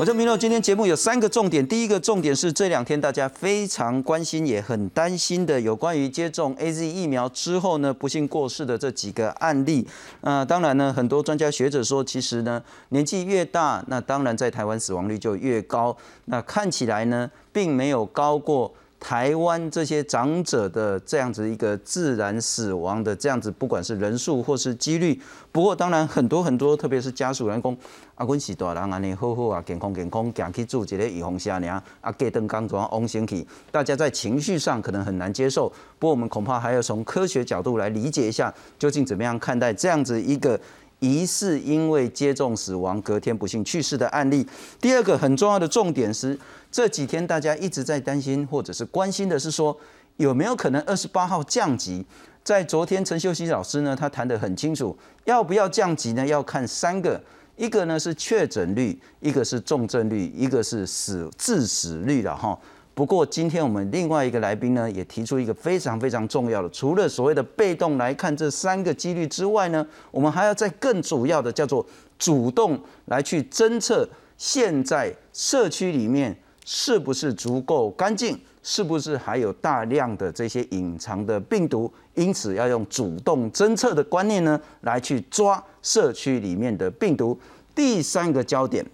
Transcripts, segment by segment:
我叫明乐，今天节目有三个重点。第一个重点是这两天大家非常关心也很担心的，有关于接种 A Z 疫苗之后呢，不幸过世的这几个案例。那当然呢，很多专家学者说，其实呢，年纪越大，那当然在台湾死亡率就越高。那看起来呢，并没有高过。台湾这些长者的这样子一个自然死亡的这样子，不管是人数或是几率，不过当然很多很多，特别是家属员工，啊，阮是大人安尼好好啊，健康健康，行去住一个预防针尔，啊，隔顿刚装往先去，大家在情绪上可能很难接受。不过我们恐怕还要从科学角度来理解一下，究竟怎么样看待这样子一个疑似因为接种死亡，隔天不幸去世的案例。第二个很重要的重点是。这几天大家一直在担心或者是关心的是说，有没有可能二十八号降级？在昨天陈秀熙老师呢，他谈得很清楚，要不要降级呢？要看三个，一个呢是确诊率，一个是重症率，一个是死致死率了哈。不过今天我们另外一个来宾呢，也提出一个非常非常重要的，除了所谓的被动来看这三个几率之外呢，我们还要在更主要的叫做主动来去侦测现在社区里面。是不是足够干净？是不是还有大量的这些隐藏的病毒？因此要用主动侦测的观念呢，来去抓社区里面的病毒。第三个焦点，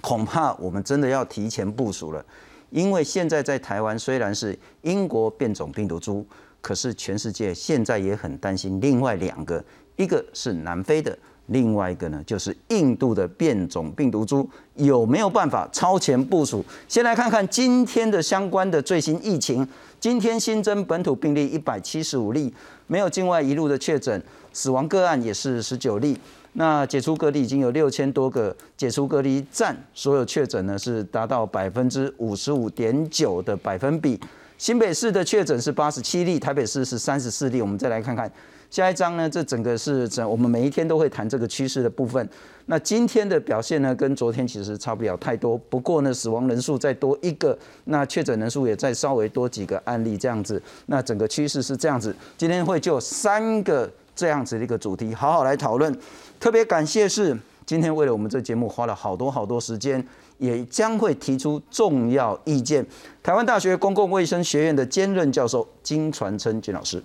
恐怕我们真的要提前部署了，因为现在在台湾虽然是英国变种病毒株，可是全世界现在也很担心另外两个，一个是南非的。另外一个呢，就是印度的变种病毒株有没有办法超前部署？先来看看今天的相关的最新疫情。今天新增本土病例一百七十五例，没有境外一路的确诊，死亡个案也是十九例。那解除隔离已经有六千多个，解除隔离占所有确诊呢是达到百分之五十五点九的百分比。新北市的确诊是八十七例，台北市是三十四例。我们再来看看。下一章呢，这整个是整我们每一天都会谈这个趋势的部分。那今天的表现呢，跟昨天其实差不了太多。不过呢，死亡人数再多一个，那确诊人数也再稍微多几个案例这样子。那整个趋势是这样子。今天会就三个这样子的一个主题好好来讨论。特别感谢是今天为了我们这节目花了好多好多时间，也将会提出重要意见。台湾大学公共卫生学院的兼任教授金传琛金老师。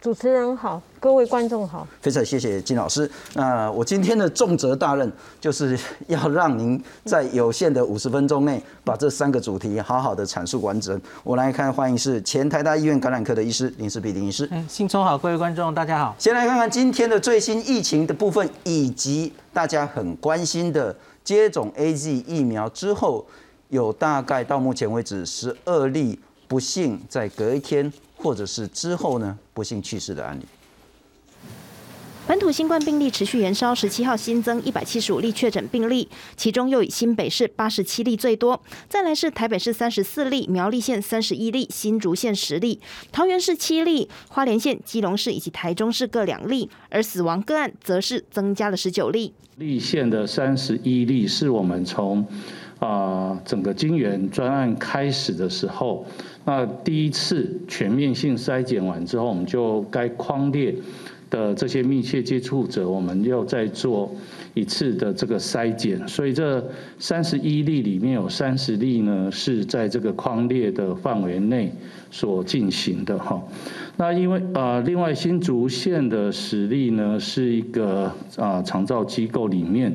主持人好，各位观众好，非常谢谢金老师。那我今天的重责大任就是要让您在有限的五十分钟内把这三个主题好好的阐述完整。我来看，欢迎是前台大医院感染科的医师林世碧林医师。嗯，新聪好，各位观众大家好。先来看看今天的最新疫情的部分，以及大家很关心的接种 A Z 疫苗之后，有大概到目前为止十二例不幸在隔一天。或者是之后呢，不幸去世的案例。本土新冠病例持续延烧，十七号新增一百七十五例确诊病例，其中又以新北市八十七例最多，再来是台北市三十四例，苗栗县三十一例，新竹县十例，桃园市七例，花莲县、基隆市以及台中市各两例，而死亡个案则是增加了十九例。立县的三十一例是我们从啊整个金源专案开始的时候。那第一次全面性筛检完之后，我们就该框列的这些密切接触者，我们要再做一次的这个筛检。所以这三十一例里面有三十例呢是在这个框列的范围内所进行的哈。那因为呃，另外新竹县的实例呢是一个啊长照机构里面。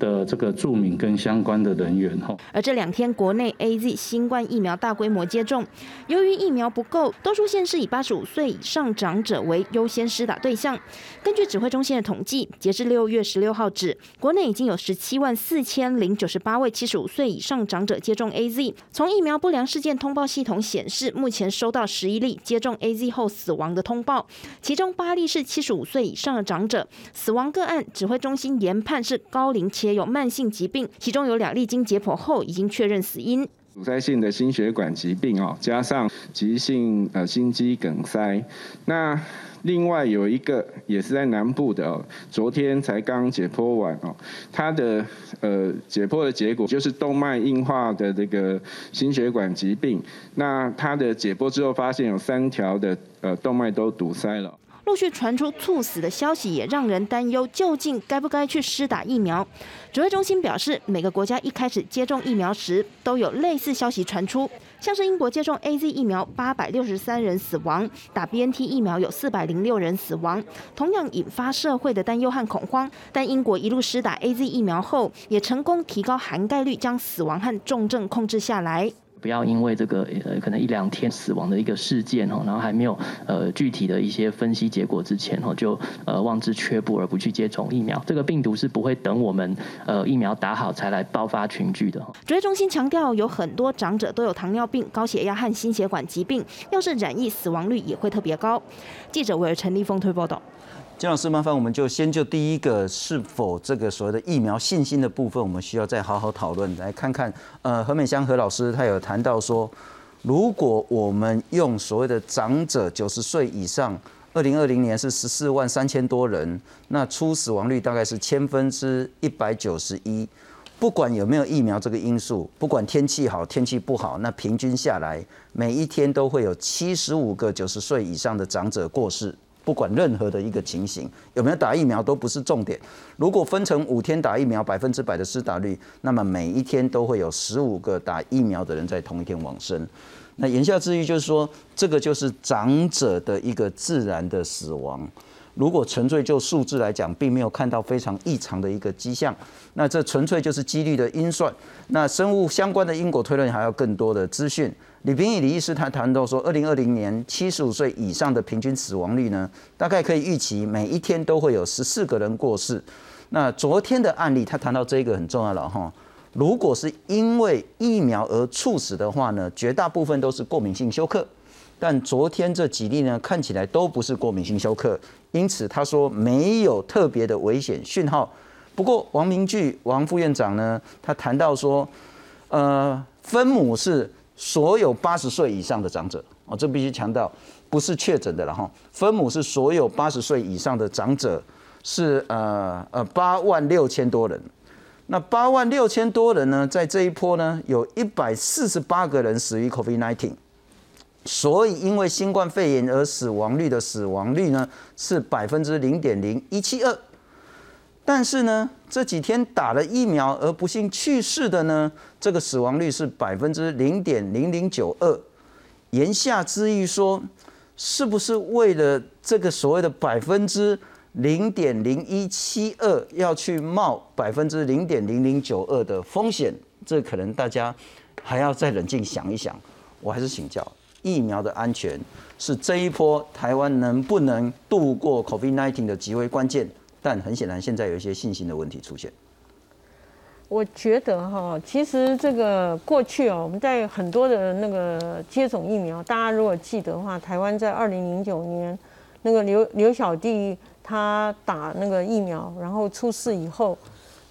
的这个著名跟相关的人员哈，而这两天国内 A Z 新冠疫苗大规模接种，由于疫苗不够，多数县市以八十五岁以上长者为优先施打对象。根据指挥中心的统计，截至六月十六号止，国内已经有十七万四千零九十八位七十五岁以上长者接种 A Z。从疫苗不良事件通报系统显示，目前收到十一例接种 A Z 后死亡的通报，其中八例是七十五岁以上的长者，死亡个案指挥中心研判是高龄且。有慢性疾病，其中有两例经解剖后已经确认死因。阻塞性的心血管疾病哦，加上急性呃心肌梗塞。那另外有一个也是在南部的哦，昨天才刚解剖完哦，他的呃解剖的结果就是动脉硬化的这个心血管疾病。那他的解剖之后发现有三条的呃动脉都堵塞了。陆续传出猝死的消息，也让人担忧，究竟该不该去施打疫苗？指挥中心表示，每个国家一开始接种疫苗时都有类似消息传出，像是英国接种 A Z 疫苗八百六十三人死亡，打 B N T 疫苗有四百零六人死亡，同样引发社会的担忧和恐慌。但英国一路施打 A Z 疫苗后，也成功提高含盖率，将死亡和重症控制下来。不要因为这个呃可能一两天死亡的一个事件哦，然后还没有呃具体的一些分析结果之前哦，就呃望之却步而不去接种疫苗。这个病毒是不会等我们呃疫苗打好才来爆发群聚的。指挥中心强调，有很多长者都有糖尿病、高血压和心血管疾病，要是染疫，死亡率也会特别高。记者韦尔陈立峰推报道。金老师，麻烦我们就先就第一个是否这个所谓的疫苗信心的部分，我们需要再好好讨论，来看看。呃，何美香何老师他有谈到说，如果我们用所谓的长者九十岁以上，二零二零年是十四万三千多人，那出死亡率大概是千分之一百九十一。不管有没有疫苗这个因素，不管天气好天气不好，那平均下来，每一天都会有七十五个九十岁以上的长者过世。不管任何的一个情形，有没有打疫苗都不是重点。如果分成五天打疫苗，百分之百的施打率，那么每一天都会有十五个打疫苗的人在同一天往生。那言下之意就是说，这个就是长者的一个自然的死亡。如果纯粹就数字来讲，并没有看到非常异常的一个迹象，那这纯粹就是几率的因算。那生物相关的因果推论还要更多的资讯。李平义李医师他谈到说，二零二零年七十五岁以上的平均死亡率呢，大概可以预期每一天都会有十四个人过世。那昨天的案例，他谈到这个很重要了哈。如果是因为疫苗而猝死的话呢，绝大部分都是过敏性休克。但昨天这几例呢，看起来都不是过敏性休克，因此他说没有特别的危险讯号。不过王明炬王副院长呢，他谈到说，呃，分母是。所有八十岁以上的长者，哦，这必须强调，不是确诊的了哈。分母是所有八十岁以上的长者，是呃呃八万六千多人。那八万六千多人呢，在这一波呢，有一百四十八个人死于 COVID-19，所以因为新冠肺炎而死亡率的死亡率呢，是百分之零点零一七二。但是呢，这几天打了疫苗而不幸去世的呢，这个死亡率是百分之零点零零九二。言下之意说，是不是为了这个所谓的百分之零点零一七二，要去冒百分之零点零零九二的风险？这可能大家还要再冷静想一想。我还是请教，疫苗的安全是这一波台湾能不能度过 COVID-19 的极为关键。但很显然，现在有一些信心的问题出现。我觉得哈，其实这个过去哦，我们在很多的那个接种疫苗，大家如果记得的话，台湾在二零零九年那个刘刘小弟他打那个疫苗，然后出事以后，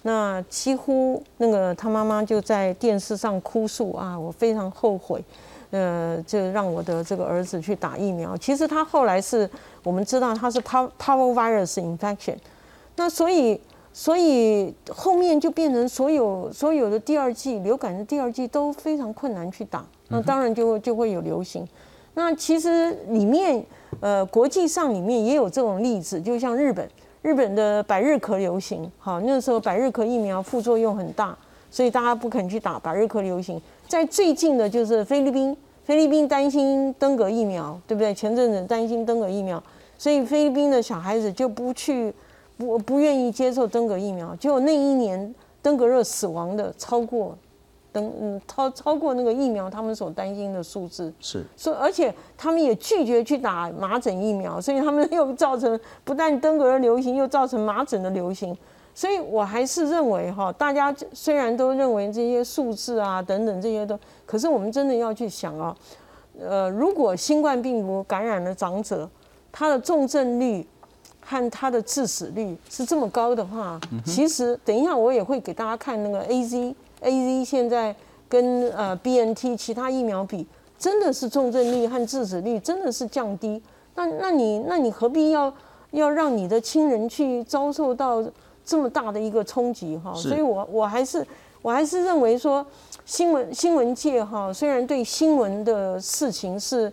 那几乎那个他妈妈就在电视上哭诉啊，我非常后悔，呃，就让我的这个儿子去打疫苗。其实他后来是我们知道他是 power power virus infection。那所以，所以后面就变成所有所有的第二季流感的第二季都非常困难去打，那当然就就会有流行。那其实里面呃国际上里面也有这种例子，就像日本，日本的百日咳流行，好那时候百日咳疫苗副作用很大，所以大家不肯去打百日咳流行。在最近的就是菲律宾，菲律宾担心登革疫苗，对不对？前阵子担心登革疫苗，所以菲律宾的小孩子就不去。不不愿意接受登革疫苗，结果那一年登革热死亡的超过登嗯超超过那个疫苗他们所担心的数字是，所以而且他们也拒绝去打麻疹疫苗，所以他们又造成不但登革热流行，又造成麻疹的流行。所以我还是认为哈，大家虽然都认为这些数字啊等等这些都，可是我们真的要去想啊，呃，如果新冠病毒感染了长者，他的重症率。看它的致死率是这么高的话，其实等一下我也会给大家看那个 A Z A Z 现在跟呃 B N T 其他疫苗比，真的是重症率和致死率真的是降低。那那你那你何必要要让你的亲人去遭受到这么大的一个冲击哈？所以我我还是我还是认为说新闻新闻界哈，虽然对新闻的事情是。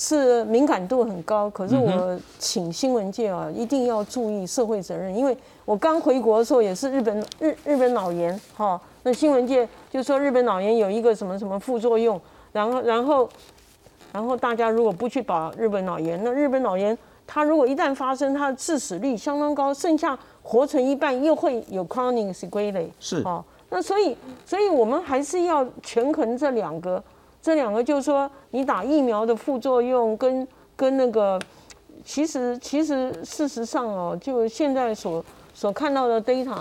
是敏感度很高，可是我请新闻界啊一定要注意社会责任，因为我刚回国的时候也是日本日日本脑炎哈，那新闻界就说日本脑炎有一个什么什么副作用，然后然后然后大家如果不去保日本脑炎，那日本脑炎它如果一旦发生，它的致死率相当高，剩下活成一半又会有 chronic sequelae 是哦，那所以所以我们还是要权衡这两个。这两个就是说，你打疫苗的副作用跟跟那个，其实其实事实上哦，就现在所所看到的 data，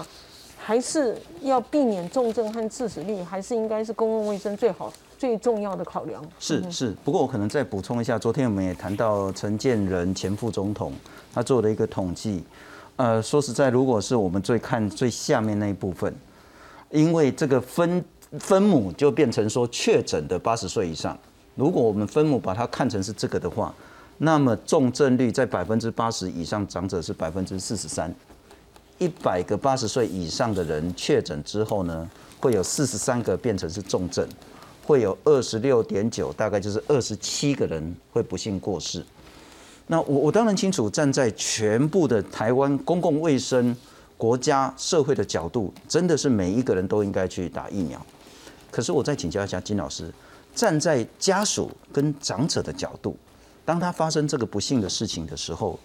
还是要避免重症和致死率，还是应该是公共卫生最好最重要的考量。是是，不过我可能再补充一下，昨天我们也谈到陈建仁前副总统他做的一个统计，呃，说实在，如果是我们最看最下面那一部分，因为这个分。分母就变成说确诊的八十岁以上，如果我们分母把它看成是这个的话，那么重症率在百分之八十以上长者是百分之四十三，一百个八十岁以上的人确诊之后呢，会有四十三个变成是重症，会有二十六点九，大概就是二十七个人会不幸过世。那我我当然清楚，站在全部的台湾公共卫生、国家社会的角度，真的是每一个人都应该去打疫苗。可是我再请教一下金老师，站在家属跟长者的角度，当他发生这个不幸的事情的时候，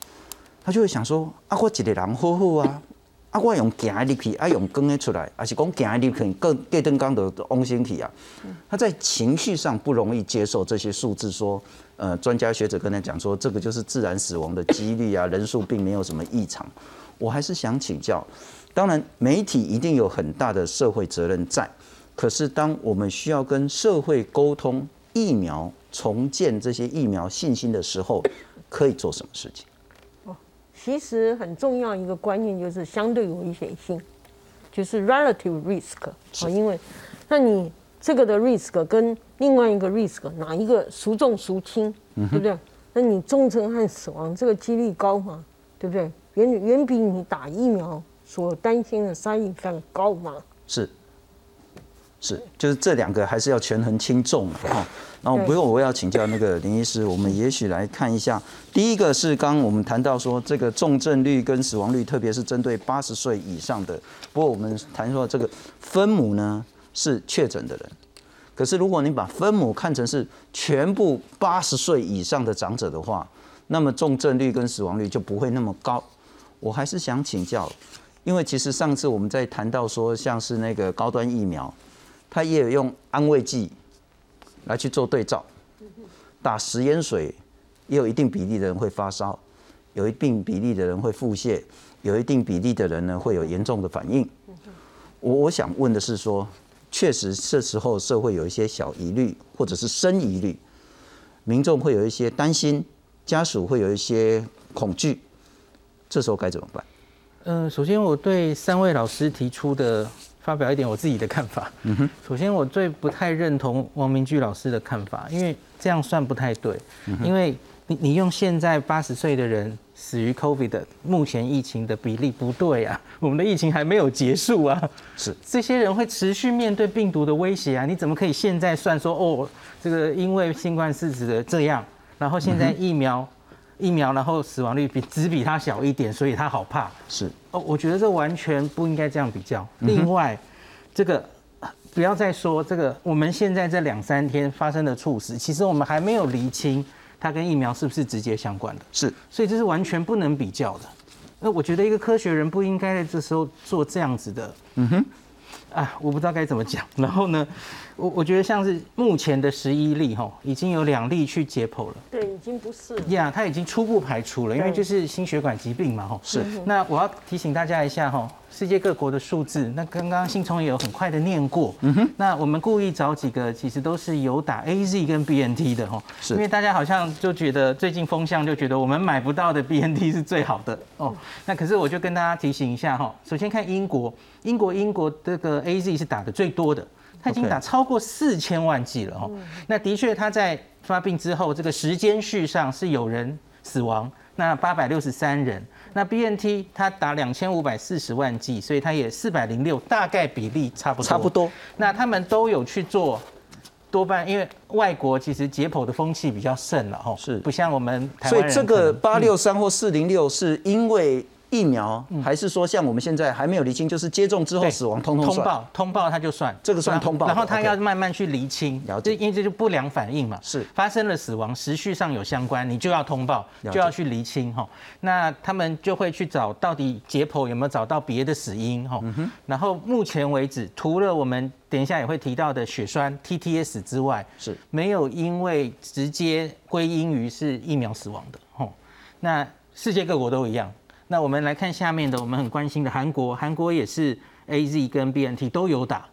他就会想说：啊，我一个人好好啊，啊，我用行入去，啊，用跟的出来，还是讲行入去，更电灯光的翁身体啊？他在情绪上不容易接受这些数字，说，呃，专家学者跟他讲说，这个就是自然死亡的几率啊，人数并没有什么异常。我还是想请教，当然媒体一定有很大的社会责任在。可是，当我们需要跟社会沟通疫苗重建这些疫苗信心的时候，可以做什么事情？哦，其实很重要一个观念就是相对危险性，就是 relative risk 啊，因为那你这个的 risk 跟另外一个 risk 哪一个孰重孰轻，对不对？那你重症和死亡这个几率高吗？对不对？远远比你打疫苗所担心的 side effect 高吗？是。是，就是这两个还是要权衡轻重哈。然后不用我要请教那个林医师，我们也许来看一下。第一个是刚我们谈到说这个重症率跟死亡率，特别是针对八十岁以上的。不过我们谈说这个分母呢是确诊的人，可是如果你把分母看成是全部八十岁以上的长者的话，那么重症率跟死亡率就不会那么高。我还是想请教，因为其实上次我们在谈到说像是那个高端疫苗。他也有用安慰剂来去做对照，打食盐水也有一定比例的人会发烧，有一定比例的人会腹泻，有一定比例的人呢会有严重的反应。我我想问的是说，确实这时候社会有一些小疑虑或者是深疑虑，民众会有一些担心，家属会有一些恐惧，这时候该怎么办？嗯，首先我对三位老师提出的。发表一点我自己的看法。嗯哼，首先我最不太认同王明居老师的看法，因为这样算不太对。因为你你用现在八十岁的人死于 COVID 的目前疫情的比例不对啊，我们的疫情还没有结束啊。是，这些人会持续面对病毒的威胁啊，你怎么可以现在算说哦，这个因为新冠是指的这样，然后现在疫苗。疫苗，然后死亡率比只比它小一点，所以它好怕。是哦，我觉得这完全不应该这样比较。另外，这个不要再说这个，我们现在这两三天发生的猝死，其实我们还没有厘清它跟疫苗是不是直接相关的。是，所以这是完全不能比较的。那我觉得一个科学人不应该在这时候做这样子的。嗯哼。啊，我不知道该怎么讲。然后呢，我我觉得像是目前的十一例哈，已经有两例去解剖了。对，已经不是。呀，他已经初步排除了，因为就是心血管疾病嘛哈。是。那我要提醒大家一下哈，世界各国的数字，那刚刚信聪也有很快的念过。嗯哼。那我们故意找几个，其实都是有打 A Z 跟 B N T 的哈。是。因为大家好像就觉得最近风向就觉得我们买不到的 B N T 是最好的哦。那可是我就跟大家提醒一下哈，首先看英国。英国英国这个 A Z 是打的最多的，他已经打超过四千万剂了哦。那的确他在发病之后，这个时间序上是有人死亡，那八百六十三人。那 B N T 它打两千五百四十万剂，所以它也四百零六，大概比例差不多。差不多。那他们都有去做多半因为外国其实解剖的风气比较盛了哈，是不像我们台所以这个八六三或四零六是因为疫苗，还是说像我们现在还没有厘清，就是接种之后死亡通通？通报，通报他就算这个算通报然后他要慢慢去厘清，这因为这就不良反应嘛，是发生了死亡，时序上有相关，你就要通报，就要去厘清哈。那他们就会去找到底解剖有没有找到别的死因哈。嗯然后目前为止，除了我们等一下也会提到的血栓 TTS 之外，是没有因为直接归因于是疫苗死亡的吼。那世界各国都一样。那我们来看下面的，我们很关心的韩国，韩国也是 A Z 跟 B N T 都有打。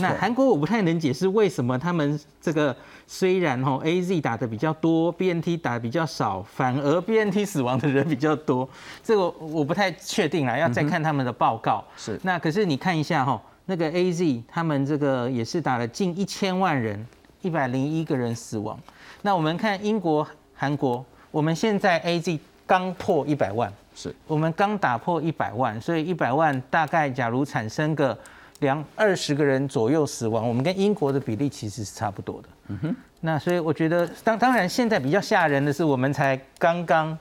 那韩国我不太能解释为什么他们这个虽然吼 A Z 打的比较多，B N T 打的比较少，反而 B N T 死亡的人比较多，这个我不太确定啦，要再看他们的报告。是那可是你看一下哈，那个 A Z 他们这个也是打了近一千万人，一百零一个人死亡。那我们看英国、韩国，我们现在 A Z 刚破一百万，是我们刚打破一百万，所以一百万大概假如产生个两二十个人左右死亡，我们跟英国的比例其实是差不多的。嗯哼，那所以我觉得当当然现在比较吓人的是，我们才刚刚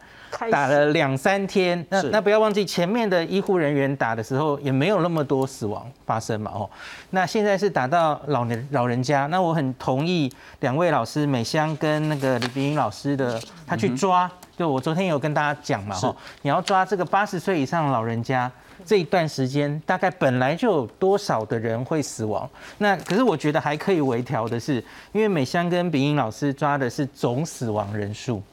打了两三天，那那不要忘记前面的医护人员打的时候也没有那么多死亡发生嘛哦，那现在是打到老年老人家，那我很同意两位老师美香跟那个李碧英老师的，他去抓，就我昨天有跟大家讲嘛是。哈，你要抓这个八十岁以上的老人家。这一段时间大概本来就有多少的人会死亡，那可是我觉得还可以微调的是，因为美香跟炳英老师抓的是总死亡人数，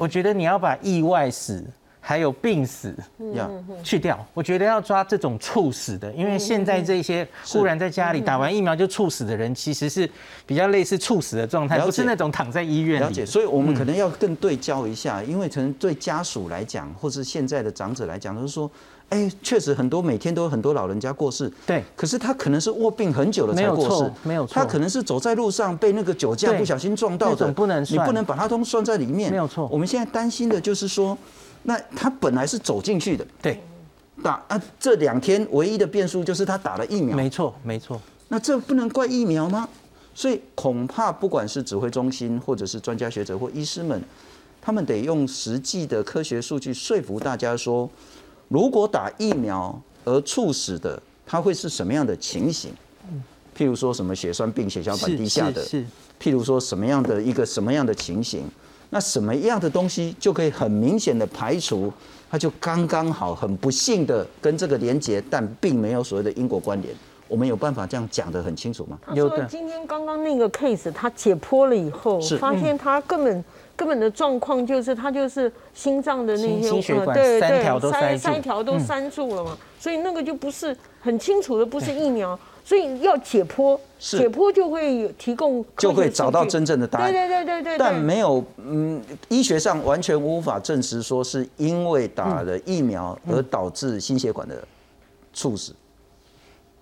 我觉得你要把意外死还有病死要，去掉，我觉得要抓这种猝死的，因为现在这些忽然在家里打完疫苗就猝死的人，其实是比较类似猝死的状态，不是那种躺在医院里。了解，所以我们可能要更对焦一下，因为可能对家属来讲，或是现在的长者来讲，都是说，哎，确实很多每天都有很多老人家过世，对。可是他可能是卧病很久了才过世，没有错他可能是走在路上被那个酒驾不小心撞到的不能你不能把它都算在里面，没有错。我们现在担心的就是说，那他本来是走进去的，对，打啊，这两天唯一的变数就是他打了疫苗，没错，没错，那这不能怪疫苗吗？所以恐怕不管是指挥中心，或者是专家学者或医师们，他们得用实际的科学数据说服大家说，如果打疫苗而猝死的，它会是什么样的情形？譬如说什么血栓病、血小板低下的，是是。譬如说什么样的一个什么样的情形，那什么样的东西就可以很明显的排除，它就刚刚好很不幸的跟这个连结，但并没有所谓的因果关联。我们有办法这样讲得很清楚吗？他有的。说今天刚刚那个 case，他解剖了以后，发现他根本根本的状况就是他就是心脏的那些血管呃对对三条都塞三条都塞住了嘛，所以那个就不是很清楚的，不是疫苗，所以要解剖，解剖就会有提供就会找到真正的答案。对对对对对，但没有，嗯，医学上完全无法证实说是因为打了疫苗而导致心血管的猝死。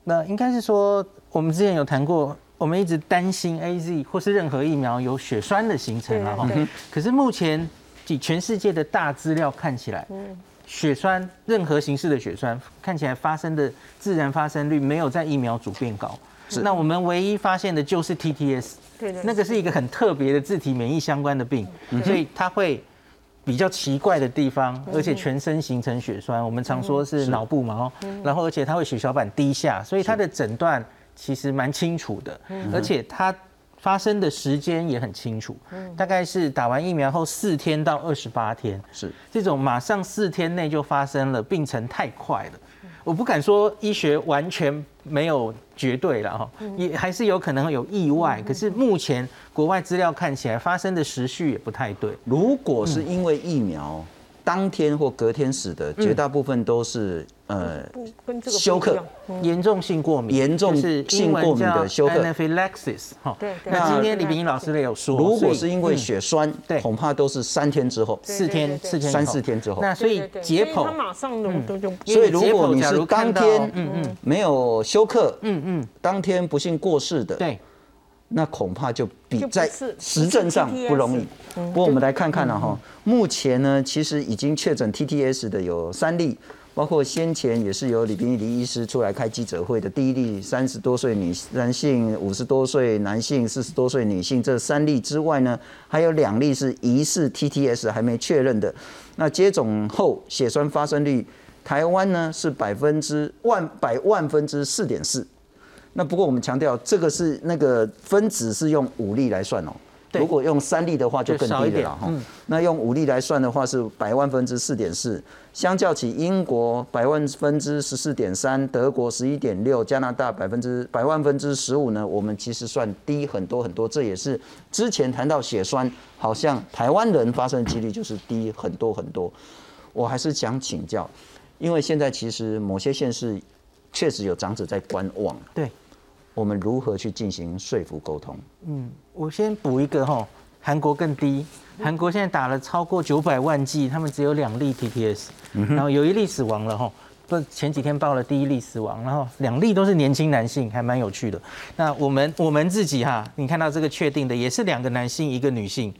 那应该是说，我们之前有谈过，我们一直担心 A Z 或是任何疫苗有血栓的形成啊。可是目前以全世界的大资料看起来，血栓任何形式的血栓看起来发生的自然发生率没有在疫苗组变高。是。那我们唯一发现的就是 TTS，对对那个是一个很特别的自体免疫相关的病，嗯所以它会比较奇怪的地方，而且全身形成血栓，我们常说是脑部嘛哦，然后而且它会血小板低下，所以它的诊断其实蛮清楚的，而且它发生的时间也很清楚，大概是打完疫苗后四天到二十八天，是。这种马上四天内就发生了，病程太快了。我不敢说医学完全没有绝对了哈，也还是有可能有意外。可是目前国外资料看起来发生的时序也不太对。如果是因为疫苗当天或隔天死的，绝大部分都是呃休克。严重性过敏，严重是性过敏的休克。anaphylaxis 哈。对对。那今天李冰英老师也有说，如果是因为嗯血栓，对恐怕都是三天之后。四天四天三四天之后。那所以解剖所以他马上的都就所以如果你是当天嗯嗯。没有休克，嗯嗯，当天不幸过世的，对，那恐怕就比在实证上不容易。嗯不过我们来看看了哈，目前呢，其实已经确诊 TTS 的有三例，包括先前也是由李斌李医师出来开记者会的第一例三十多岁女男性、五十多岁男性、四十多岁女性这三例之外呢，还有两例是疑似 TTS 还没确认的。那接种后血栓发生率，台湾呢是百分之万百万分之四点四。那不过我们强调，这个是那个分子是用五例来算哦。如果用三例的话就更低了哈。那用五例来算的话是百万分之四点四，相较起英国百万分之十四点三，德国十一点六，加拿大百分之百万分之十五呢，我们其实算低很多很多。这也是之前谈到血栓，好像台湾人发生的几率就是低很多很多。我还是想请教，因为现在其实某些县市确实有长者在观望。对。我们如何去进行说服沟通？嗯，我先补一个哈，韩国更低，韩国现在打了超过九百万剂，他们只有两例 TPS，然后有一例死亡了哈，不前几天报了第一例死亡，然后两例都是年轻男性，还蛮有趣的。那我们我们自己哈，你看到这个确定的也是两个男性一个女性，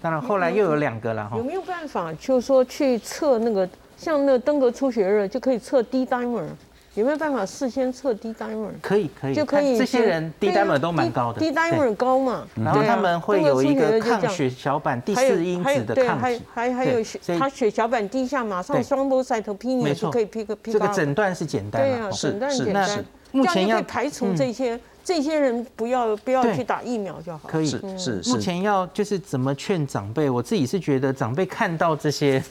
当然后来又有两个了哈。有没有办法就是说去测那个像那登革出血热就可以测 D dimer？有没有办法事先测低 dimer？可以可以，就可以。这些人低 dimer 都蛮高的，低 dimer 高嘛。然后他们会有一个抗血小板第四因子的抗体，还还还有血，他血小板低下，马上双波塞头皮尼就可以 pick pick 这个诊断是简单，对啊，诊断简单。目前要排除这些这些人，不要不要去打疫苗就好。可以是是。目前要就是怎么劝长辈，我自己是觉得长辈看到这些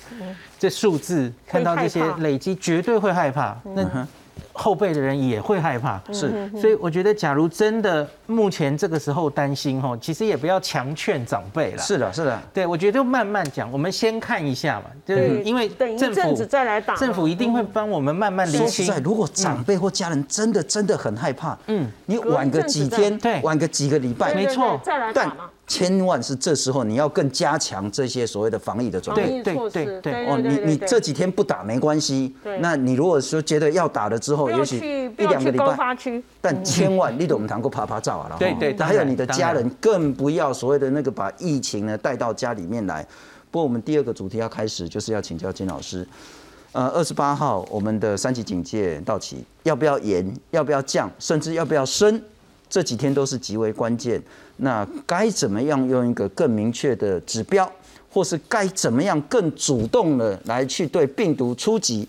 这数字，看到这些累积，绝对会害怕。那。后辈的人也会害怕，是，所以我觉得，假如真的目前这个时候担心哈，其实也不要强劝长辈了。是的，是的，对，我觉得慢慢讲，我们先看一下嘛，就是因为政府再来打，政府一定会帮我们慢慢理清。在，如果长辈或家人真的真的很害怕，嗯，你晚个几天，对，晚个几个礼拜，没错，再来打嘛。千万是这时候你要更加强这些所谓的防疫的准备。对对对对。哦，你你这几天不打没关系。那你如果说觉得要打了之后，也许一两个礼拜。但千万你懂堂够啪啪照啊！对对。还有你的家人更不要所谓的那个把疫情呢带到家里面来。不过我们第二个主题要开始，就是要请教金老师。呃，二十八号我们的三级警戒到期，要不要延？要不要降？甚至要不要升？这几天都是极为关键。那该怎么样用一个更明确的指标，或是该怎么样更主动的来去对病毒出击？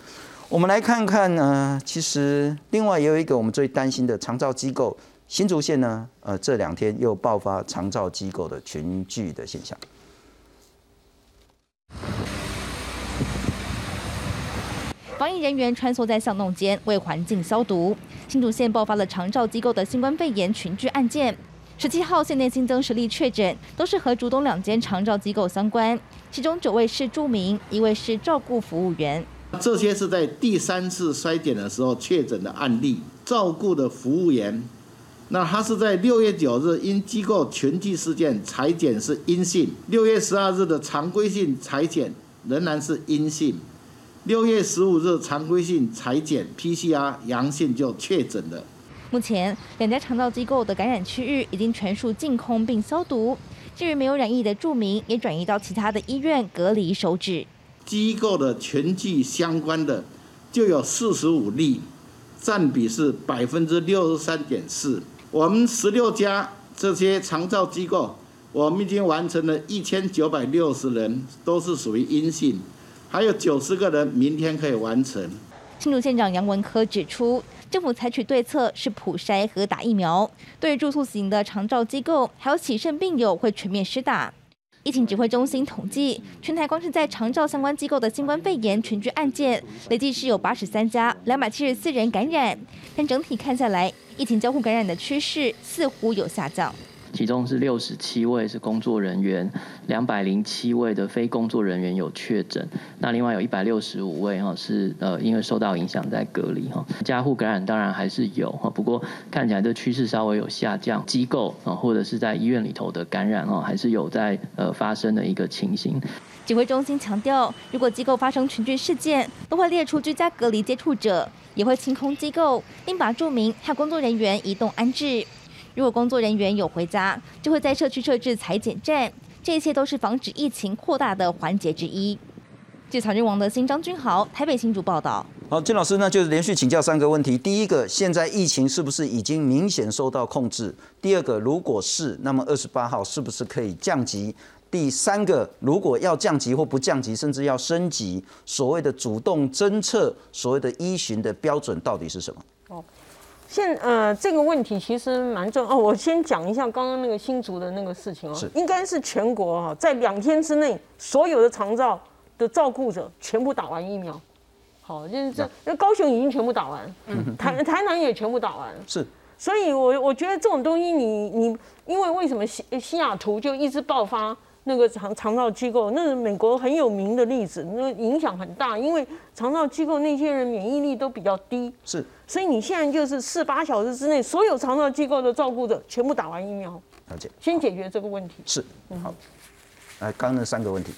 我们来看看呢。其实另外也有一个我们最担心的长照机构新竹县呢，呃，这两天又爆发长照机构的群聚的现象。防疫人员穿梭在巷弄间为环境消毒。新竹县爆发了长照机构的新冠肺炎群聚案件。十七号县内新增十例确诊，都是和竹东两间长照机构相关。其中九位是住民，一位是照顾服务员。这些是在第三次筛检的时候确诊的案例。照顾的服务员，那他是在六月九日因机构群聚事件裁检是阴性，六月十二日的常规性裁检仍然是阴性，六月十五日常规性裁剪 PCR 阳性就确诊了。目前两家肠道机构的感染区域已经全数净空并消毒，至于没有染疫的住民也转移到其他的医院隔离收治。机构的全聚相关的就有四十五例，占比是百分之六十三点四。我们十六家这些肠道机构，我们已经完成了一千九百六十人，都是属于阴性，还有九十个人明天可以完成。新竹县长杨文科指出。政府采取对策是普筛和打疫苗，对住宿型的长照机构还有起肾病友会全面施打。疫情指挥中心统计，全台光是在长照相关机构的新冠肺炎群聚案件，累计是有八十三家，两百七十四人感染，但整体看下来，疫情交互感染的趋势似乎有下降。其中是六十七位是工作人员，两百零七位的非工作人员有确诊，那另外有一百六十五位哈是呃因为受到影响在隔离哈，家户感染当然还是有哈，不过看起来这趋势稍微有下降，机构啊或者是在医院里头的感染哈还是有在呃发生的一个情形。指挥中心强调，如果机构发生群聚事件，都会列出居家隔离接触者，也会清空机构，并把住民和工作人员移动安置。如果工作人员有回家，就会在社区设置裁剪站，这一切都是防止疫情扩大的环节之一。记者军王的新、张君豪，台北新竹报道。好，金老师，那就是连续请教三个问题。第一个，现在疫情是不是已经明显受到控制？第二个，如果是，那么二十八号是不是可以降级？第三个，如果要降级或不降级，甚至要升级，所谓的主动侦测，所谓的依循的标准到底是什么？哦，现呃这个问题其实蛮重哦。我先讲一下刚刚那个新竹的那个事情哦，应该是全国哈在两天之内所有的长照的照顾者全部打完疫苗。好，就是这，那高雄已经全部打完，嗯，台台南也全部打完，是，所以我我觉得这种东西，你你，因为为什么西西雅图就一直爆发那个长长照机构，那是美国很有名的例子，那影响很大，因为长照机构那些人免疫力都比较低，是，所以你现在就是四八小时之内，所有长照机构的照顾者全部打完疫苗，了解，先解决这个问题，是，好，来，刚那三个问题，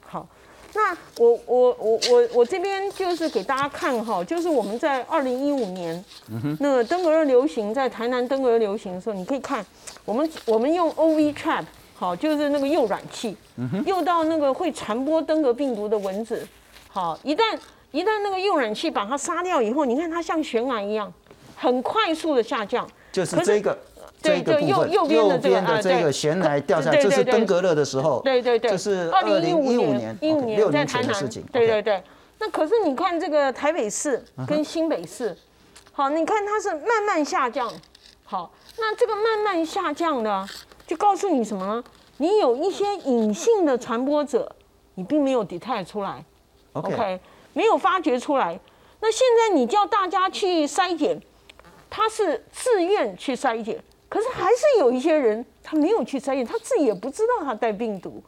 好。那我我我我我这边就是给大家看哈，就是我们在二零一五年，嗯那个登革热流行在台南登革热流行的时候，你可以看我们我们用 O V trap 好，就是那个诱染器，诱到那个会传播登革病毒的蚊子，好，一旦一旦那个诱染器把它杀掉以后，你看它像悬崖一样，很快速的下降，就是这个。对，就右右边的这个悬崖掉下来，这是登革热的时候。对对对，这是二零一五年，一五年在台南。对对对，那可是你看这个台北市跟新北市，好，你看它是慢慢下降。好，那这个慢慢下降的，就告诉你什么呢？你有一些隐性的传播者，你并没有 detect 出来。OK，没有发掘出来。那现在你叫大家去筛检，他是自愿去筛检。可是还是有一些人，他没有去筛检，他自己也不知道他带病毒，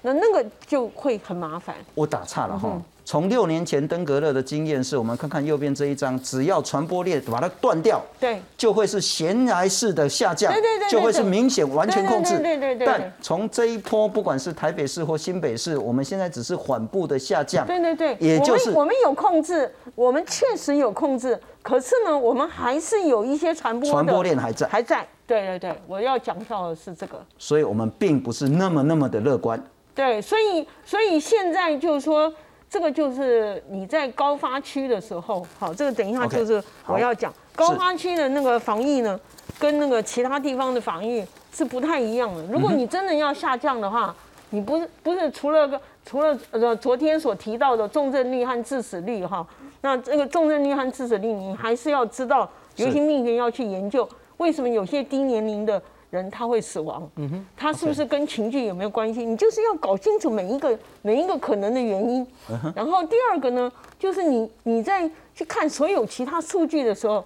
那那个就会很麻烦。我打岔了哈，从六年前登革热的经验是，我们看看右边这一张，只要传播链把它断掉，对，就会是悬崖式的下降，对对对，就会是明显完全控制，对对对。但从这一波，不管是台北市或新北市，我们现在只是缓步的下降，对对对，也就是我们有控制，我们确实有控制，可是呢，我们还是有一些传播传播链还在，还在。对对对，我要讲到的是这个，所以我们并不是那么那么的乐观。对，所以所以现在就是说，这个就是你在高发区的时候，好，这个等一下就是我要讲高发区的那个防疫呢，跟那个其他地方的防疫是不太一样的。如果你真的要下降的话，你不是不是除了个除了呃昨天所提到的重症率和致死率哈，那这个重症率和致死率，你还是要知道流行病学要去研究。为什么有些低年龄的人他会死亡？他是不是跟情绪有没有关系？你就是要搞清楚每一个每一个可能的原因。然后第二个呢，就是你你在去看所有其他数据的时候，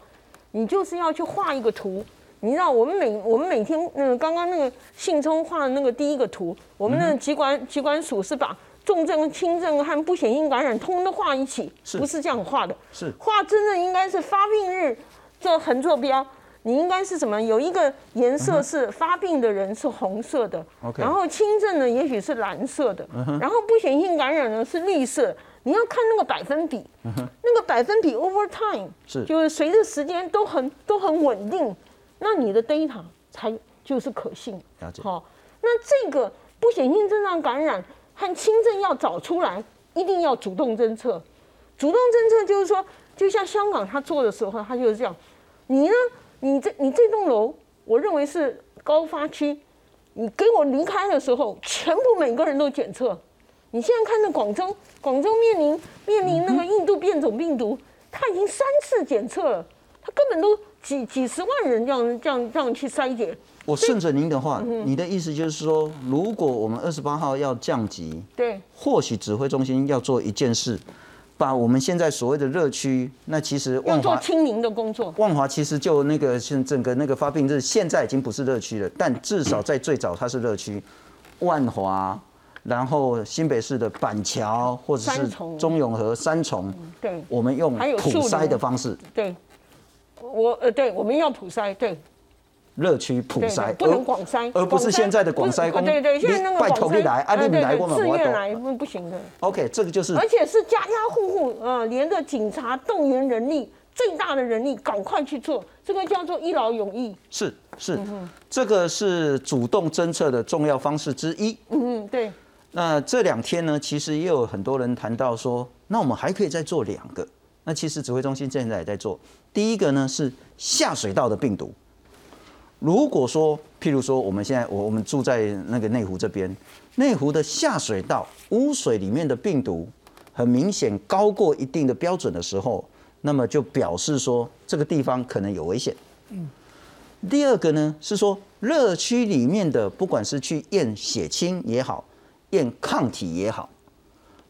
你就是要去画一个图。你知道我们每我们每天那个刚刚那个信聪画的那个第一个图，我们的疾管疾管署是把重症、轻症和不显性感染通通都画一起，不是这样画的。是画真正应该是发病日做横坐标。你应该是什么？有一个颜色是发病的人是红色的，然后轻症呢也许是蓝色的，然后不显性感染呢是绿色。你要看那个百分比，那个百分比 over time 是就是随着时间都很都很稳定，那你的 data 才就是可信。了解。好，那这个不显性症状感染和轻症要找出来，一定要主动侦测。主动侦测就是说，就像香港他做的时候，他就是这样。你呢？你这你这栋楼，我认为是高发区。你给我离开的时候，全部每个人都检测。你现在看到广州，广州面临面临那个印度变种病毒，他已经三次检测了，他根本都几几十万人这样这样这样去筛检。我顺着您的话，你的意思就是说，如果我们二十八号要降级，对，或许指挥中心要做一件事。把我们现在所谓的热区，那其实要做清零的工作。万华其实就那个现整个那个发病日，现在已经不是热区了，但至少在最早它是热区。万华，然后新北市的板桥或者是中永和三重，对，我们用普筛的方式。对，我呃，对，我们要普筛，对。热区普筛，不能广筛，而不是现在的广筛工。对对，现在那个拜托你来，安利来过吗？自愿来不不行的。OK，这个就是，而且是家家户户呃，连着警察动员人力，最大的人力赶快去做，这个叫做一劳永逸。是是，这个是主动侦测的重要方式之一。嗯嗯，对。那这两天呢，其实也有很多人谈到说，那我们还可以再做两个。那其实指挥中心现在也在做。第一个呢是下水道的病毒。如果说，譬如说，我们现在我我们住在那个内湖这边，内湖的下水道污水里面的病毒很明显高过一定的标准的时候，那么就表示说这个地方可能有危险。嗯。第二个呢是说，热区里面的不管是去验血清也好，验抗体也好，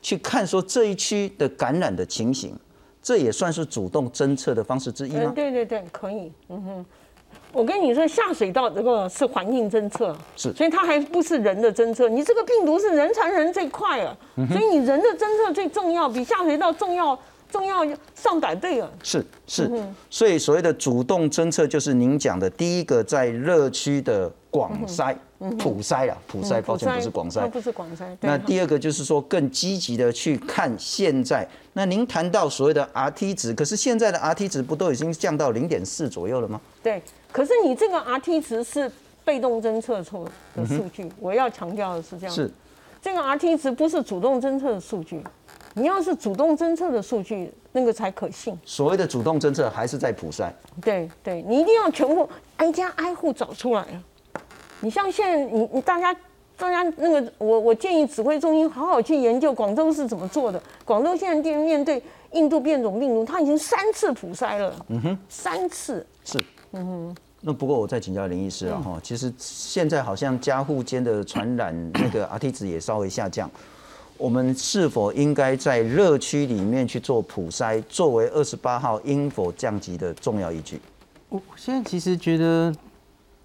去看说这一区的感染的情形，这也算是主动侦测的方式之一吗？对对对，可以。嗯哼。我跟你说，下水道这个是环境侦测，是，所以它还不是人的侦测。你这个病毒是人传人最快啊，所以你人的侦测最重要，比下水道重要重要上百倍啊。是是，所以所谓的主动侦测，就是您讲的第一个在热区的广筛、普筛啊，普筛，抱歉不是广筛，不是广筛。那第二个就是说更积极的去看现在。那您谈到所谓的 RT 值，可是现在的 RT 值不都已经降到零点四左右了吗？对。可是你这个 RT 值是被动侦测出的数据，我要强调的是这样。是，这个 RT 值不是主动侦测的数据，你要是主动侦测的数据，那个才可信。所谓的主动侦测还是在普筛。对对，你一定要全部挨家挨户找出来啊！你像现在，你你大家大家那个，我我建议指挥中心好好去研究广州是怎么做的。广州现在面对印度变种病毒，它已经三次普筛了。嗯哼，三次。是。嗯哼，那不过我再请教林医师啊哈，其实现在好像家户间的传染那个 RT 值也稍微下降，我们是否应该在热区里面去做普筛，作为二十八号应否降级的重要依据？我现在其实觉得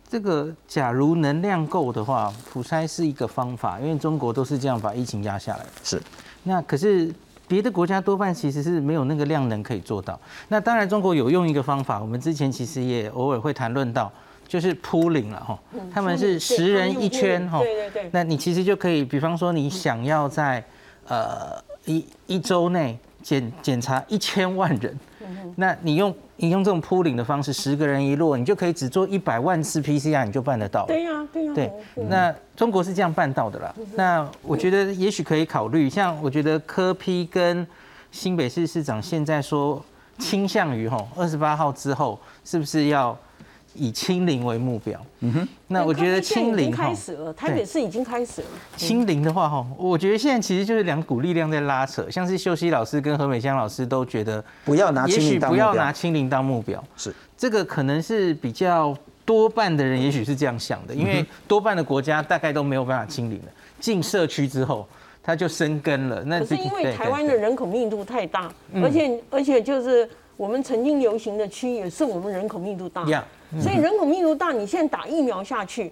这个，假如能量够的话，普筛是一个方法，因为中国都是这样把疫情压下来。是，那可是。别的国家多半其实是没有那个量能可以做到。那当然，中国有用一个方法，我们之前其实也偶尔会谈论到，就是铺领了哈。他们是十人一圈哈。对对对。那你其实就可以，比方说你想要在呃一一周内检检查一千万人，那你用。你用这种铺领的方式，十个人一落，你就可以只做一百万次 PCR，你就办得到。对呀，对呀。对，那中国是这样办到的啦。那我觉得也许可以考虑，像我觉得柯批跟新北市市长现在说倾向于吼二十八号之后，是不是要？以清零为目标，嗯哼，那我觉得清零开始了，台北市已经开始了。清零的话，哈，我觉得现在其实就是两股力量在拉扯，像是秀熙老师跟何美香老师都觉得不要拿，也许不要拿清零当目标，是。这个可能是比较多半的人也许是这样想的，因为多半的国家大概都没有办法清零了，进社区之后它就生根了。那是因为台湾的人口密度太大，而且而且就是我们曾经流行的区也是我们人口密度大。所以人口密度大，你现在打疫苗下去，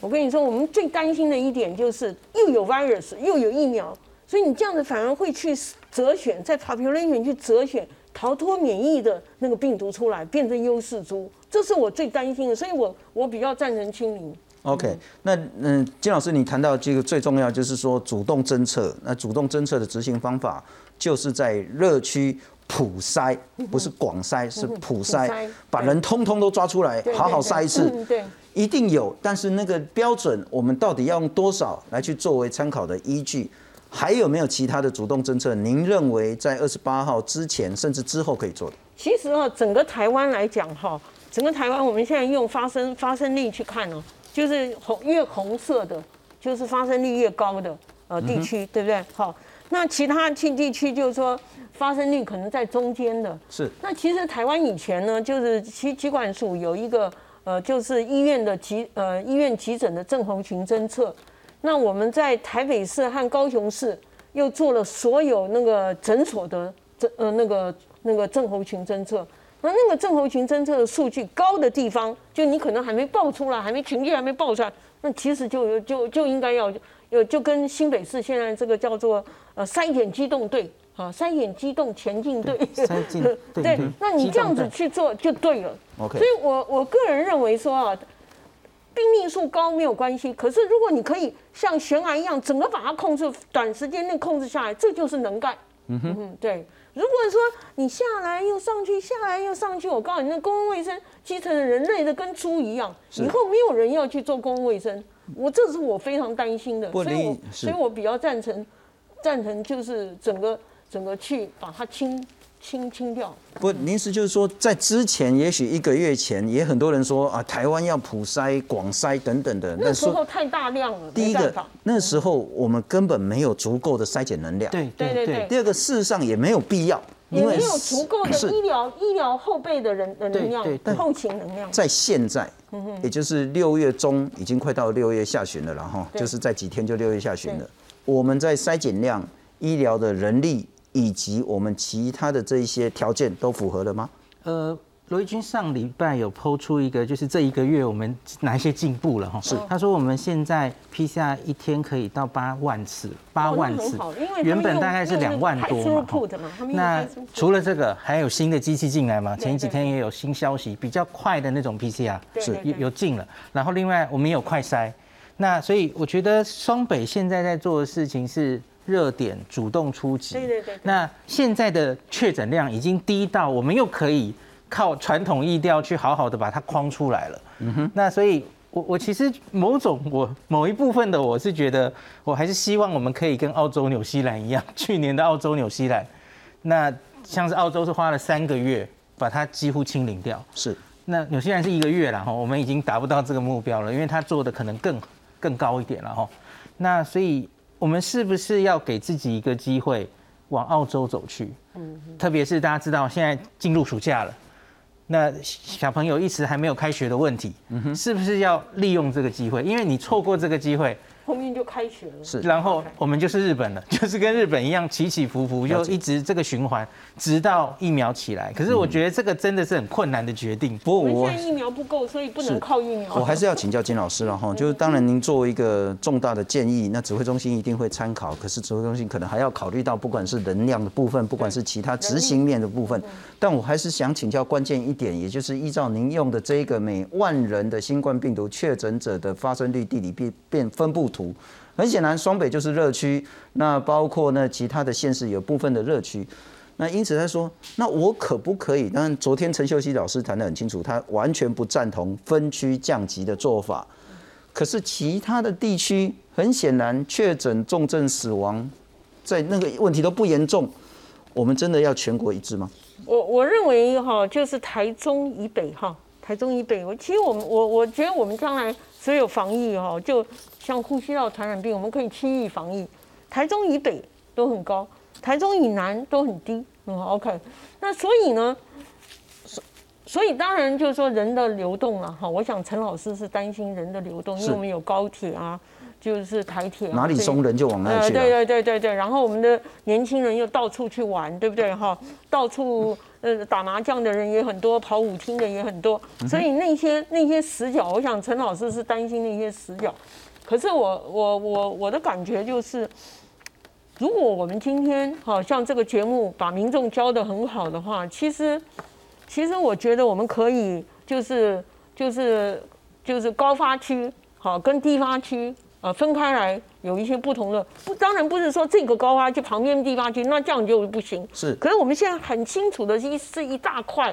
我跟你说，我们最担心的一点就是又有 virus 又有疫苗，所以你这样子反而会去择选，在 population 去择选逃脱免疫的那个病毒出来，变成优势株，这是我最担心的。所以我我比较赞成清零。OK，那嗯，金老师你谈到这个最重要就是说主动侦测，那主动侦测的执行方法就是在热区。普筛不是广筛，是普筛，把人通通都抓出来，好好筛一次。对，一定有，但是那个标准，我们到底要用多少来去作为参考的依据？还有没有其他的主动政策？您认为在二十八号之前，甚至之后可以做的？其实啊，整个台湾来讲哈，整个台湾我们现在用发生发生率去看哦，就是红越红色的，就是发生率越高的呃地区，对不对？好，那其他区地区就是说。发生率可能在中间的，是。那其实台湾以前呢，就是疾疾管署有一个呃，就是医院的急呃医院急诊的症候群侦测。那我们在台北市和高雄市又做了所有那个诊所的症呃那个那个症候群侦测。那那个症候群侦测的数据高的地方，就你可能还没报出来，还没群聚还没报出来，那其实就就就应该要有就跟新北市现在这个叫做呃筛检机动队。啊，三眼机动前进队，对，那你这样子去做就对了。OK，所以我我个人认为说啊，病例数高没有关系，可是如果你可以像悬崖一样，整个把它控制，短时间内控制下来，这就是能干。嗯哼，对。如果说你下来又上去，下来又上去，我告诉你，那公共卫生基层的人累的跟猪一样，以后没有人要去做公共卫生。我这是我非常担心的，所以我所以我比较赞成赞成就是整个整个去把它清清清掉。不，您是就是说，在之前，也许一个月前，也很多人说啊，台湾要普筛、广筛等等的。那时候太大量了，第一个那时候我们根本没有足够的筛检能量。对对对对第二个，事实上也没有必要，因为也没有足够的医疗医疗后备的人的能量对对，后勤能量。在现在，也就是六月中，已经快到六月下旬了，然后就是在几天就六月下旬了。我们在筛检量、医疗的人力以及我们其他的这一些条件都符合了吗？呃，罗毅军上礼拜有抛出一个，就是这一个月我们哪一些进步了哈？是，他说我们现在 PCR 一天可以到八万次，八万次原本大概是两万多嘛那除了这个，还有新的机器进来嘛？前几天也有新消息，比较快的那种 PCR 是有有进了，然后另外我们也有快筛，那所以我觉得双北现在在做的事情是。热点主动出击，对对对对。那现在的确诊量已经低到我们又可以靠传统意调去好好的把它框出来了。嗯哼，那所以我我其实某种我某一部分的我是觉得，我还是希望我们可以跟澳洲、纽西兰一样，去年的澳洲、纽西兰，那像是澳洲是花了三个月把它几乎清零掉，是。那纽西兰是一个月了哈，我们已经达不到这个目标了，因为它做的可能更更高一点了哈。那所以我们是不是要给自己一个机会往澳洲走去？嗯，特别是大家知道现在进入暑假了，那小朋友一时还没有开学的问题，是不是要利用这个机会？因为你错过这个机会，后面就开学了。是然后我们就是日本了，就是跟日本一样起起伏伏，就一直这个循环，直到疫苗起来。可是我觉得这个真的是很困难的决定。不过我我们现在疫苗不够，所以不能靠疫苗。我还是要请教金老师了哈，就是当然您作为一个重大的建议，那指挥中心一定会参考，可是指挥中心可能还要考虑到不管是能量的部分，不管是其他执行面的部分，但我还是想请教关键一点，也就是依照您用的这一个每万人的新冠病毒确诊者的发生率地理变变分布图。很显然，双北就是热区，那包括呢其他的县市有部分的热区，那因此他说，那我可不可以？当然，昨天陈秀熙老师谈得很清楚，他完全不赞同分区降级的做法。可是其他的地区，很显然确诊、重症、死亡，在那个问题都不严重，我们真的要全国一致吗？我我认为哈，就是台中以北哈，台中以北，我其实我们我我觉得我们将来所有防疫哈，就像呼吸道传染病，我们可以轻易防疫，台中以北都很高，台中以南都很低，嗯，OK。那所以呢，所所以当然就是说人的流动了哈，我想陈老师是担心人的流动，因为我们有高铁啊，就是台铁、啊，哪里松人就往哪里去对。对对对对，然后我们的年轻人又到处去玩，对不对哈？到处呃打麻将的人也很多，跑舞厅的也很多，所以那些那些死角，我想陈老师是担心那些死角。可是我我我我的感觉就是，如果我们今天好像这个节目把民众教的很好的话，其实其实我觉得我们可以就是就是就是高发区好跟低发区呃分开来有一些不同的不，当然不是说这个高发区旁边地方区那这样就不行。是可是我们现在很清楚的是一是一大块，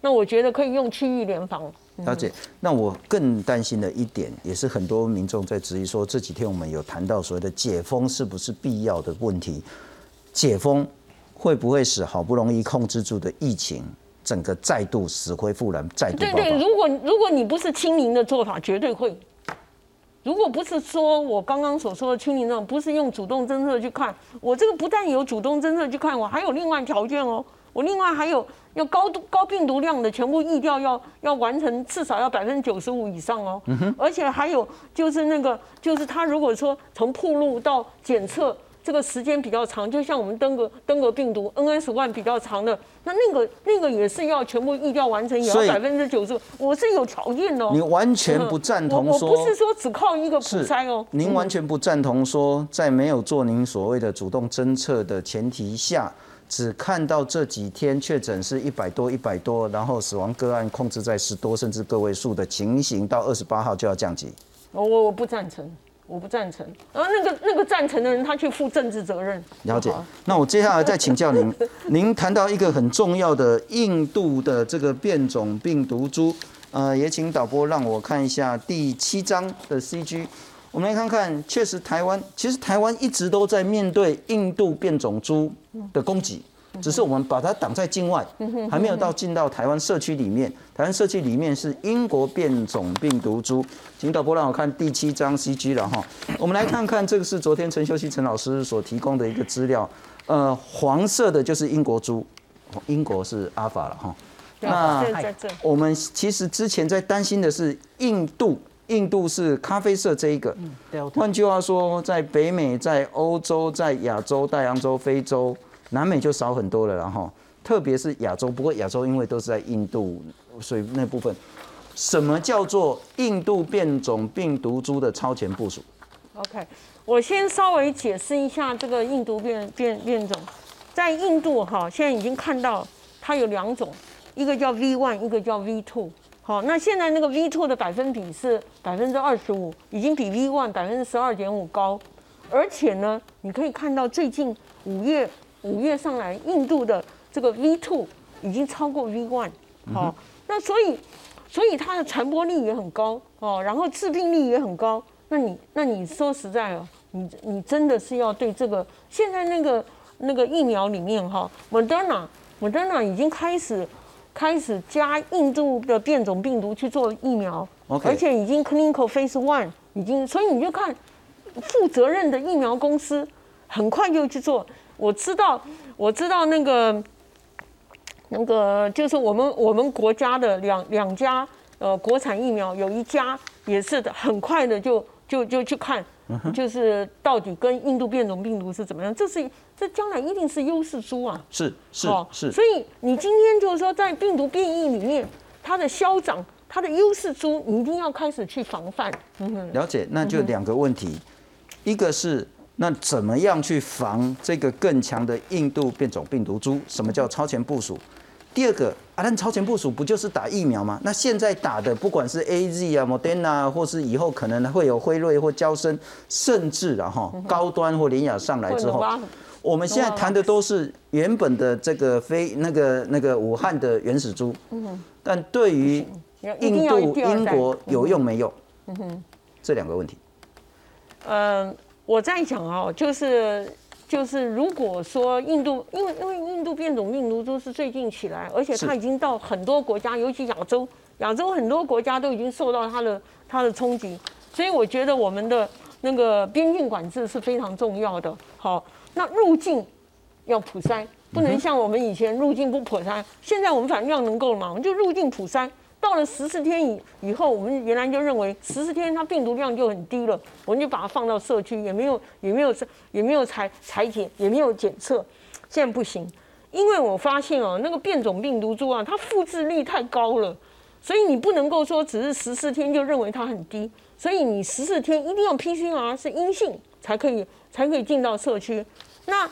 那我觉得可以用区域联防。了解。那我更担心的一点，也是很多民众在质疑说，这几天我们有谈到所谓的解封是不是必要的问题，解封会不会使好不容易控制住的疫情，整个再度死灰复燃，再度对对，如果如果你不是清零的做法，绝对会。如果不是说我刚刚所说的清零那种，不是用主动侦测去看，我这个不但有主动侦测去看，我还有另外条件哦，我另外还有要高度高病毒量的全部疫调要要完成，至少要百分之九十五以上哦，而且还有就是那个就是他如果说从铺路到检测。这个时间比较长，就像我们登革登革病毒 NS one 比较长的，那那个那个也是要全部疫调完成，也要百分之九十，我是有条件的、哦。你完全不赞同我我说不是说只靠一个普是筛哦。您完全不赞同说，在没有做您所谓的主动侦测的前提下，只看到这几天确诊是一百多、一百多，然后死亡个案控制在十多甚至个位数的情形，到二十八号就要降级。我我我不赞成，我不赞成。然后那个那个赞成的人，他去负政治责任。了解。那我接下来再请教您，您谈到一个很重要的印度的这个变种病毒株呃，也请导播让我看一下第七章的 CG。我们来看看，确实台湾其实台湾一直都在面对印度变种猪的攻击，只是我们把它挡在境外，还没有到进到台湾社区里面。台湾社区里面是英国变种病毒株，请导播让我看第七章 CG 了哈。我们来看看，这个是昨天陈秀熙陈老师所提供的一个资料，呃，黄色的就是英国株，英国是阿法了哈。那，我们其实之前在担心的是印度。印度是咖啡色这一个，换句话说，在北美、在欧洲、在亚洲、大洋洲、非洲、南美就少很多了，然后特别是亚洲。不过亚洲因为都是在印度，所以那部分，什么叫做印度变种病毒株的超前部署？OK，我先稍微解释一下这个印度变变变种，在印度哈，现在已经看到它有两种，一个叫 V one，一个叫 V two。好，那现在那个 V two 的百分比是百分之二十五，已经比 V one 百分之十二点五高，而且呢，你可以看到最近五月五月上来，印度的这个 V two 已经超过 V one，好，那所以所以它的传播力也很高哦，然后致病力也很高。那你那你说实在哦，你你真的是要对这个现在那个那个疫苗里面哈，Moderna，Moderna 已经开始。开始加印度的变种病毒去做疫苗，而且已经 clinical phase one 已经，所以你就看负责任的疫苗公司很快就去做。我知道，我知道那个那个就是我们我们国家的两两家呃国产疫苗，有一家也是的，很快的就就就去看。就是到底跟印度变种病毒是怎么样？这是这将来一定是优势猪啊！是是是，所以你今天就是说，在病毒变异里面，它的消长，它的优势猪，你一定要开始去防范。了解，那就两个问题，一个是那怎么样去防这个更强的印度变种病毒株？什么叫超前部署？第二个，啊，但超前部署不就是打疫苗吗？那现在打的，不管是 A Z 啊、Moderna，或是以后可能会有辉瑞或交生，甚至然后高端或联雅上来之后，我们现在谈的都是原本的这个非那个那个武汉的原始株。嗯但对于印度、英国有用没用？嗯哼。这两个问题。嗯，我在讲哦，就是。就是如果说印度，因为因为印度变种病毒都是最近起来，而且它已经到很多国家，尤其亚洲，亚洲很多国家都已经受到它的它的冲击，所以我觉得我们的那个边境管制是非常重要的。好，那入境要普筛，不能像我们以前入境不普筛，现在我们反正要能够了嘛，我们就入境普筛。到了十四天以以后，我们原来就认为十四天它病毒量就很低了，我们就把它放到社区，也没有也没有也没有采采检，也没有检测。现在不行，因为我发现哦，那个变种病毒株啊，它复制率太高了，所以你不能够说只是十四天就认为它很低，所以你十四天一定要 PCR 是阴性才可以才可以进到社区。那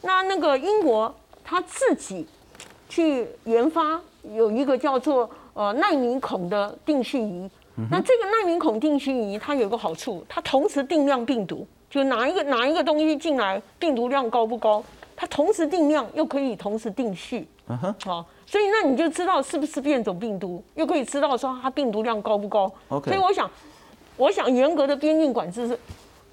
那那个英国他自己去研发有一个叫做。呃，纳米孔的定序仪，那这个纳米孔定序仪它有个好处，它同时定量病毒，就哪一个哪一个东西进来，病毒量高不高，它同时定量又可以同时定序，好，所以那你就知道是不是变种病毒，又可以知道说它病毒量高不高。所以我想，我想严格的边境管制是，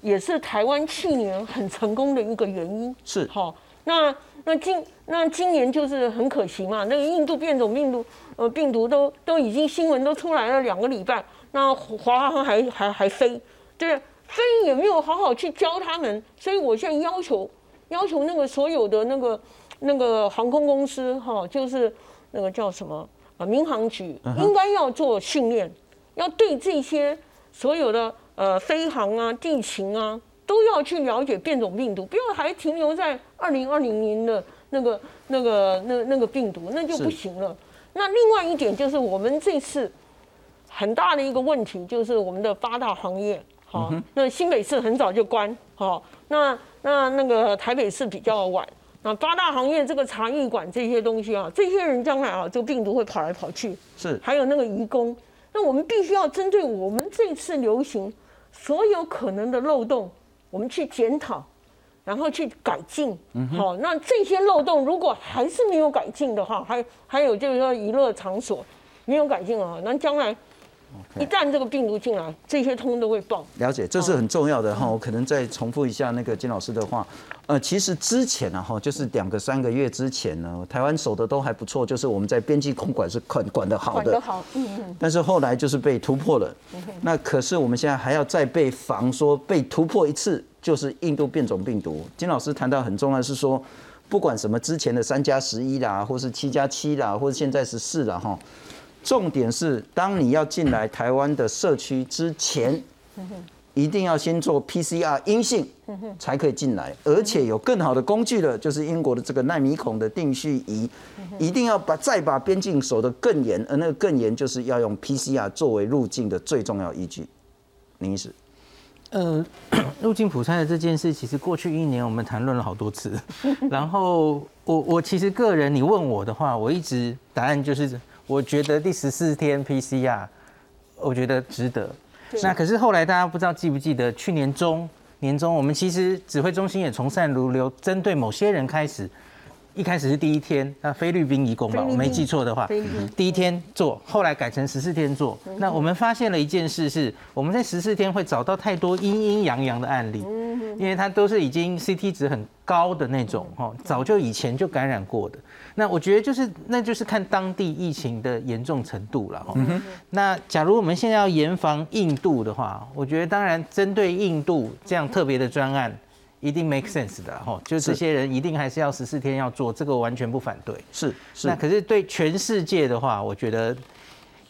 也是台湾去年很成功的一个原因。是，好，那那今那今年就是很可惜嘛，那个印度变种病毒。呃，病毒都都已经新闻都出来了两个礼拜，那华航还还还飞，对，飞也没有好好去教他们，所以我现在要求要求那个所有的那个那个航空公司哈，就是那个叫什么啊，民航局应该要做训练，要对这些所有的呃飞航啊、地勤啊都要去了解变种病毒，不要还停留在二零二零年的那个那个那那个病毒，那就不行了。那另外一点就是，我们这次很大的一个问题就是我们的八大行业，好，那新北市很早就关，好，那那那个台北市比较晚，那八大行业这个茶艺馆这些东西啊，这些人将来啊，这个病毒会跑来跑去，是，还有那个移工，那我们必须要针对我们这次流行所有可能的漏洞，我们去检讨。然后去改进，好，那这些漏洞如果还是没有改进的话，还还有就是说娱乐场所，没有改进啊，那将来一旦这个病毒进来，这些通通都会爆。了解，这是很重要的哈。我可能再重复一下那个金老师的话，呃，其实之前呢哈，就是两个三个月之前呢，台湾守的都还不错，就是我们在边境空管是管管得好的，管得好，嗯嗯。但是后来就是被突破了，那可是我们现在还要再被防，说被突破一次就是印度变种病毒。金老师谈到很重要是说，不管什么之前的三加十一啦，或是七加七啦，或者现在十四啦哈。重点是，当你要进来台湾的社区之前，一定要先做 PCR 阴性，才可以进来。而且有更好的工具了，就是英国的这个纳米孔的定序仪，一定要把再把边境守得更严。而那个更严，就是要用 PCR 作为入境的最重要依据。林医师，呃，入境普筛的这件事，其实过去一年我们谈论了好多次。然后我我其实个人，你问我的话，我一直答案就是。我觉得第十四天 PCR，我觉得值得。那可是后来大家不知道记不记得，去年中年中，我们其实指挥中心也从善如流，针对某些人开始。一开始是第一天，那菲律宾移工吧，我没记错的话，第一天做，后来改成十四天做。那我们发现了一件事，是我们在十四天会找到太多阴阴阳阳的案例，因为它都是已经 CT 值很高的那种，哈，早就以前就感染过的。那我觉得就是，那就是看当地疫情的严重程度了，哈。那假如我们现在要严防印度的话，我觉得当然针对印度这样特别的专案。一定 make sense 的哈，就这些人一定还是要十四天要做，这个完全不反对。是是。那可是对全世界的话，我觉得，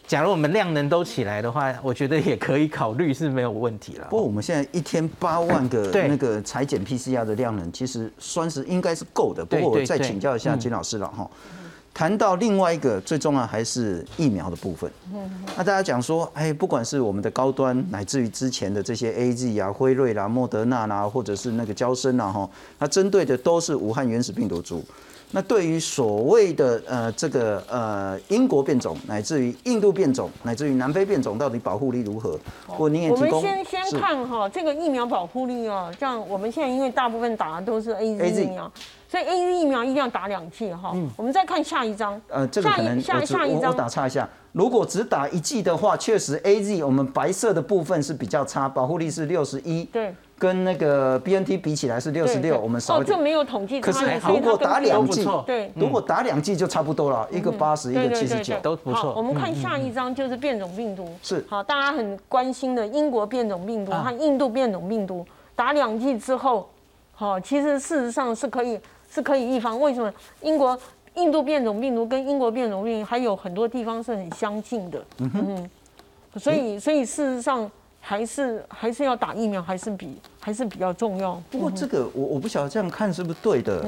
假如我们量能都起来的话，我觉得也可以考虑是没有问题了。不过我们现在一天八万个 那个裁剪 PCR 的量能，其实算是应该是够的。不过我再请教一下金老师了哈。谈到另外一个最重要还是疫苗的部分。那大家讲说，哎，不管是我们的高端，乃至于之前的这些 A G 啊、辉瑞啦、莫德纳啦，或者是那个交生啦，哈，它针对的都是武汉原始病毒株。那对于所谓的呃这个呃英国变种，乃至于印度变种，乃至于南非变种，到底保护力如何？我你也提供。我们先先看哈这个疫苗保护力啊，像我们现在因为大部分打的都是 A Z 疫苗。所以 A Z 疫苗一定要打两剂哈。嗯。我们再看下一张。呃，这个可能下下一张我打岔一下。如果只打一剂的话，确实 A Z 我们白色的部分是比较差，保护力是六十一。对。跟那个 B N T 比起来是六十六，我们少哦，这没有统计。可是如果打两剂，对，如果打两剂就差不多了，一个八十，一个七十九，都不错。我们看下一张就是变种病毒。是。好，大家很关心的英国变种病毒和印度变种病毒，打两剂之后，好，其实事实上是可以。是可以预防，为什么？英国、印度变种病毒跟英国变种病毒还有很多地方是很相近的，嗯哼，所以，所以事实上还是还是要打疫苗，还是比还是比较重要。不过这个我我不晓得这样看是不是对的。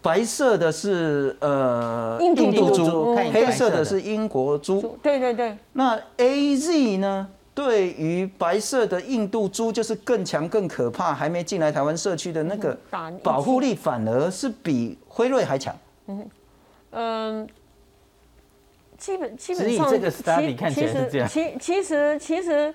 白色的是呃印度猪，黑色的是英国猪。对对对。那 A Z 呢？对于白色的印度猪，就是更强、更可怕，还没进来台湾社区的那个保护力，反而是比辉瑞还强。嗯嗯，基本基本上，这个 study 看起来是这样。其其实其实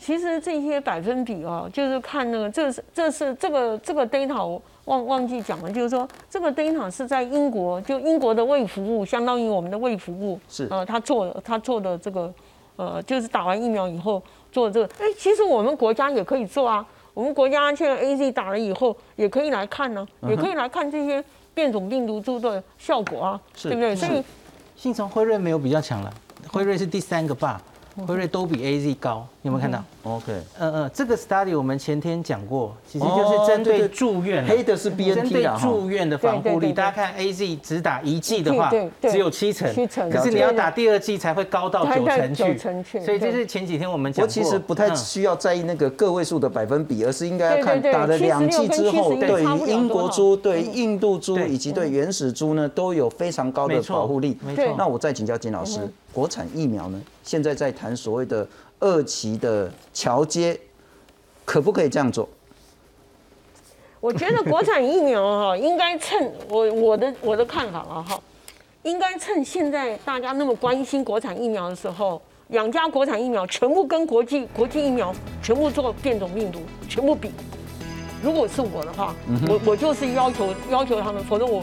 其实这些百分比哦，就是看那个，这是这是这个这个 data 忘忘记讲了，就是说这个 data 是在英国，就英国的卫服务，相当于我们的卫服务是呃，他做他做的这个。呃，就是打完疫苗以后做这个，哎，其实我们国家也可以做啊。我们国家现在 A Z 打了以后，也可以来看呢，也可以来看这些变种病毒株的效果啊，对不对？所以，信从辉瑞没有比较强了，辉瑞是第三个吧。辉瑞都比 A Z 高，有没有看到？OK，嗯嗯，这个 study 我们前天讲过，其实就是针对住院，黑的是 B N T 的住院的防护力。大家看 A Z 只打一剂的话，只有七成，可是你要打第二剂才会高到九成去。所以这是前几天我们讲过。我其实不太需要在意那个个位数的百分比，而是应该要看打了两剂之后，对于英国猪、对印度猪以及对原始猪呢，都有非常高的保护力。没错。那我再请教金老师。国产疫苗呢？现在在谈所谓的二期的桥接，可不可以这样做？我觉得国产疫苗哈，应该趁我我的我的看法啊哈，应该趁现在大家那么关心国产疫苗的时候，两家国产疫苗全部跟国际国际疫苗全部做变种病毒，全部比。如果是我的话，我我就是要求要求他们，否则我。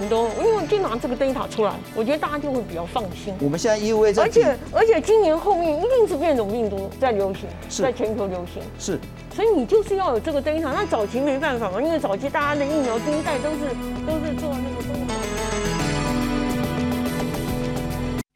你都？因为就拿这个 data 出来，我觉得大家就会比较放心。我们现在 EUA 在而且而且今年后面一定是变种病毒在流行，是在全球流行，是所以你就是要有这个 data。那早期没办法嘛，因为早期大家的疫苗第一代都是都是做那。